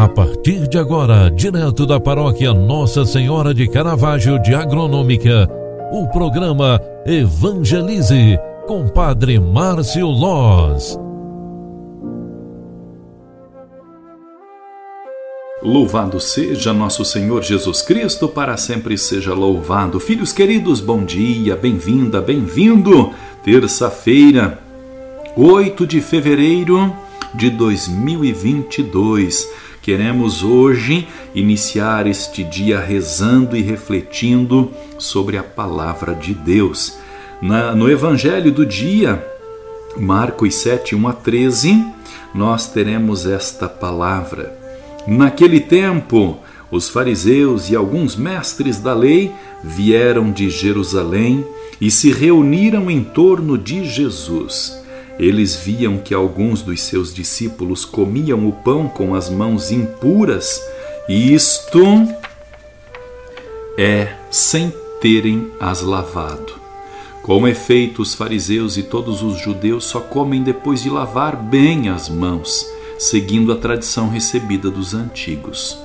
A partir de agora, direto da paróquia Nossa Senhora de Caravaggio de Agronômica, o programa Evangelize com Padre Márcio Loz. Louvado seja nosso Senhor Jesus Cristo, para sempre seja louvado. Filhos queridos, bom dia, bem-vinda, bem-vindo. Terça-feira, 8 de fevereiro de 2022. Queremos hoje iniciar este dia rezando e refletindo sobre a palavra de Deus. Na, no Evangelho do dia, Marcos 7, 1 a 13, nós teremos esta palavra. Naquele tempo, os fariseus e alguns mestres da lei vieram de Jerusalém e se reuniram em torno de Jesus. Eles viam que alguns dos seus discípulos comiam o pão com as mãos impuras, e isto é sem terem as lavado. Com efeito, os fariseus e todos os judeus só comem depois de lavar bem as mãos, seguindo a tradição recebida dos antigos.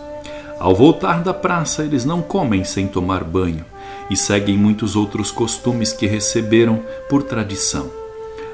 Ao voltar da praça, eles não comem sem tomar banho e seguem muitos outros costumes que receberam por tradição.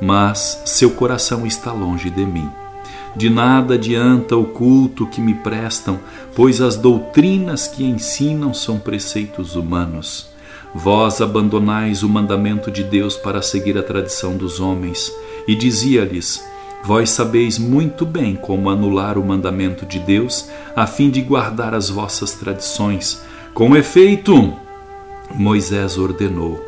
mas seu coração está longe de mim. De nada adianta o culto que me prestam, pois as doutrinas que ensinam são preceitos humanos. Vós abandonais o mandamento de Deus para seguir a tradição dos homens. E dizia-lhes: Vós sabeis muito bem como anular o mandamento de Deus, a fim de guardar as vossas tradições. Com efeito, Moisés ordenou: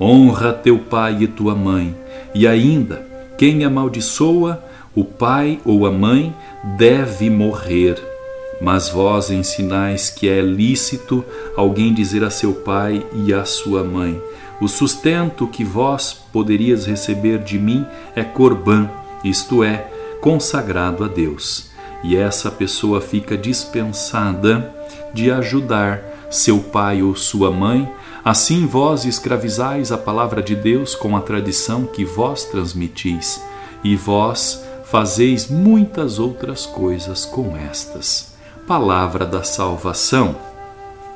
Honra teu pai e tua mãe e ainda, quem amaldiçoa o pai ou a mãe deve morrer. Mas vós ensinais que é lícito alguém dizer a seu pai e a sua mãe: O sustento que vós poderias receber de mim é corbã, isto é, consagrado a Deus. E essa pessoa fica dispensada de ajudar seu pai ou sua mãe Assim vós escravizais a palavra de Deus com a tradição que vós transmitis, e vós fazeis muitas outras coisas com estas. Palavra da salvação.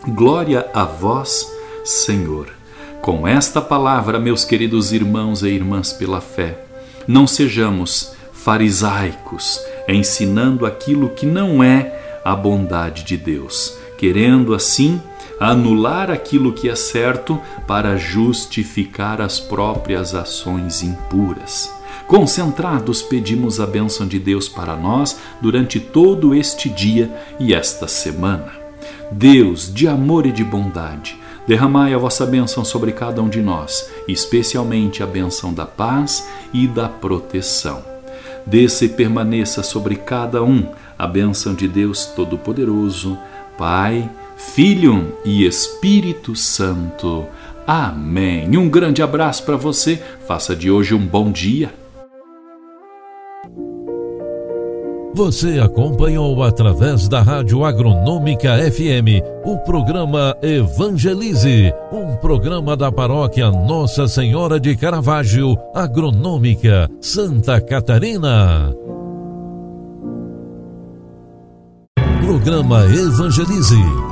Glória a vós, Senhor. Com esta palavra, meus queridos irmãos e irmãs pela fé, não sejamos farisaicos, ensinando aquilo que não é a bondade de Deus, querendo assim anular aquilo que é certo para justificar as próprias ações impuras. Concentrados, pedimos a bênção de Deus para nós durante todo este dia e esta semana. Deus, de amor e de bondade, derramai a vossa bênção sobre cada um de nós, especialmente a bênção da paz e da proteção. Desça e permaneça sobre cada um a bênção de Deus Todo-Poderoso, Pai, Filho e Espírito Santo. Amém. Um grande abraço para você. Faça de hoje um bom dia. Você acompanhou através da Rádio Agronômica FM o programa Evangelize, um programa da paróquia Nossa Senhora de Caravaggio, Agronômica, Santa Catarina. Programa Evangelize